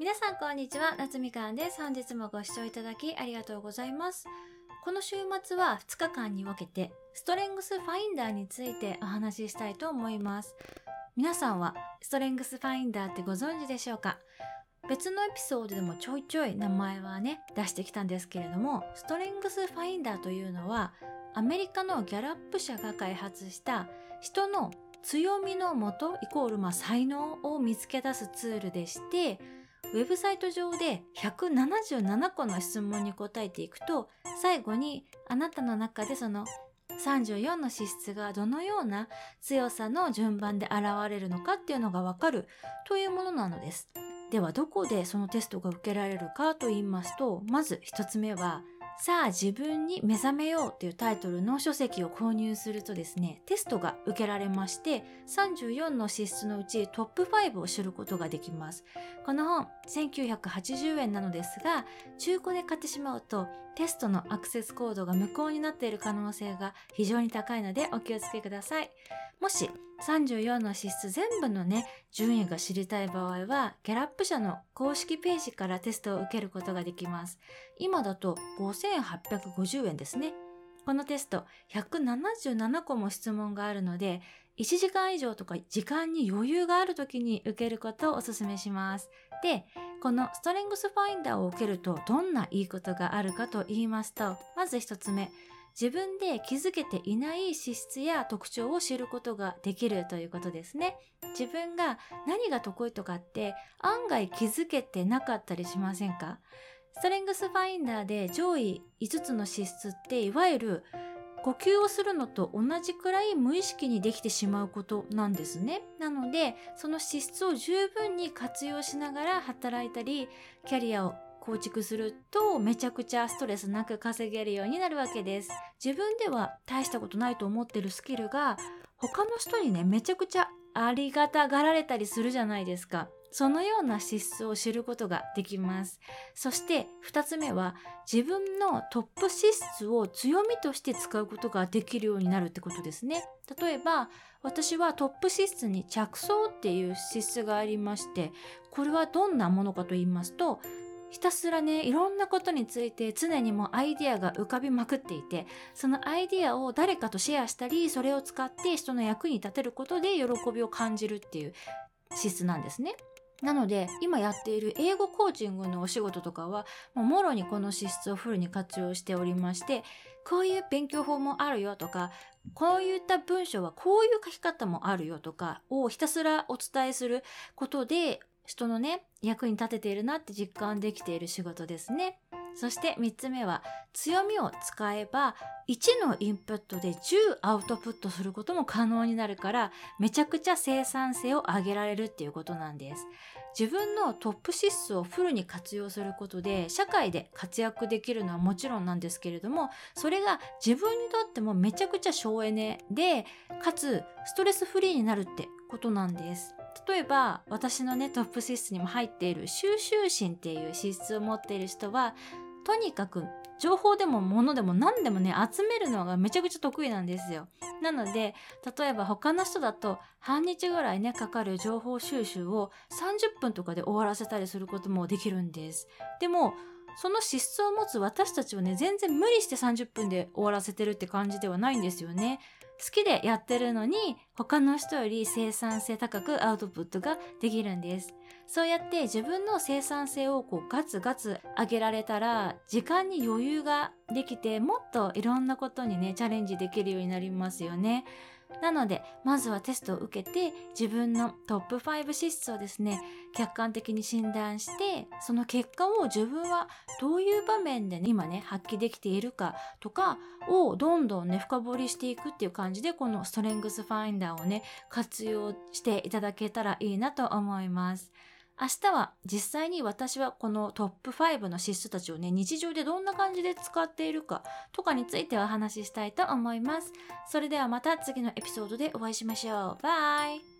皆さんこんにちは、夏みかんです。本日もご視聴いただきありがとうございます。この週末は2日間に分けて、ストレングスファインダーについてお話ししたいと思います。皆さんはストレングスファインダーってご存知でしょうか？別のエピソードでもちょいちょい名前はね、出してきたんですけれども、ストレングスファインダーというのは、アメリカのギャラップ社が開発した人の強みのもとイコールまあ才能を見つけ出すツールでして、ウェブサイト上で177個の質問に答えていくと、最後にあなたの中でその34の資質がどのような強さの順番で現れるのかっていうのがわかるというものなのです。ではどこでそのテストが受けられるかと言いますと、まず1つ目は、さあ自分に目覚めようというタイトルの書籍を購入するとですね、テストが受けられまして、34の資質のうちトップ5を知ることができます。この本、1980円なのですが、中古で買ってしまうと、テストのアクセスコードが無効になっている可能性が非常に高いのでお気をつけください。もし、34の資質全部のね、順位が知りたい場合は、ギャラップ社の公式ページからテストを受けることができます。今だと5850円ですね。このテスト、177個も質問があるので、1時間以上とか時間に余裕がある時に受けることをお勧めします。で、このストレングスファインダーを受けるとどんないいことがあるかと言いますと、まず一つ目、自分で気づけていない資質や特徴を知ることができるということですね。自分が何が得意とかって案外気づけてなかったりしませんか？ストレングスファインダーで上位5つの資質っていわゆる呼吸をするのと同じくらい無意識にできてしまうことなんですね。なので、その資質を十分に活用しながら働いたり、キャリアを構築するとめちゃくちゃストレスなく稼げるようになるわけです。自分では大したことないと思ってるスキルが他の人にね、めちゃくちゃありがたがられたりするじゃないですか。そのような資質を知ることができます。そして二つ目は自分のトップ資質を強みとして使うことができるようになるってことですね。例えば私はトップ資質に着想っていう資質がありまして、これはどんなものかと言いますと、ひたすらね、いろんなことについて常にもアイディアが浮かびまくっていて、そのアイディアを誰かとシェアしたり、それを使って人の役に立てることで喜びを感じるっていう資質なんですね。なので、今やっている英語コーチングのお仕事とかは、もうもろにこの資質をフルに活用しておりまして、こういう勉強法もあるよとか、こういった文章はこういう書き方もあるよとかをひたすらお伝えすることで、人のね、役に立てているなって実感できている仕事ですね。そして3つ目は、強みを使えば、1のインプットで10アウトプットすることも可能になるから、めちゃくちゃ生産性を上げられるっていうことなんです。自分のトップ資質をフルに活用することで、社会で活躍できるのはもちろんなんですけれども、それが自分にとってもめちゃくちゃ省エネで、かつストレスフリーになるってことなんです。例えば私のねトップ資質にも入っている収集心っていう資質を持っている人はとにかく情報でも物でも何でもね集めるのがめちゃくちゃ得意なんですよ。なので例えば他の人だと半日ぐらいねかかる情報収集を30分とかで終わらせたりすることもできるんです。でもその資質を持つ私たちはね全然無理して30分で終わらせてるって感じではないんですよね。好きでやってるのに他の人より生産性高くアウトプットができるんです。そうやって自分の生産性をこうガツガツ上げられたら時間に余裕ができてもっといろんなことにねチャレンジできるようになりますよね。なのでまずはテストを受けて自分のトップ5資質をですね客観的に診断してその結果を自分はどういう場面で、ね、今ね発揮できているかとかをどんどんね深掘りしていくっていう感じでこのストレングスファインダーをね活用していただけたらいいなと思います。明日は実際に私はこのトップ5の資質たちをね、日常でどんな感じで使っているかとかについてお話ししたいと思います。それではまた次のエピソードでお会いしましょう。バイ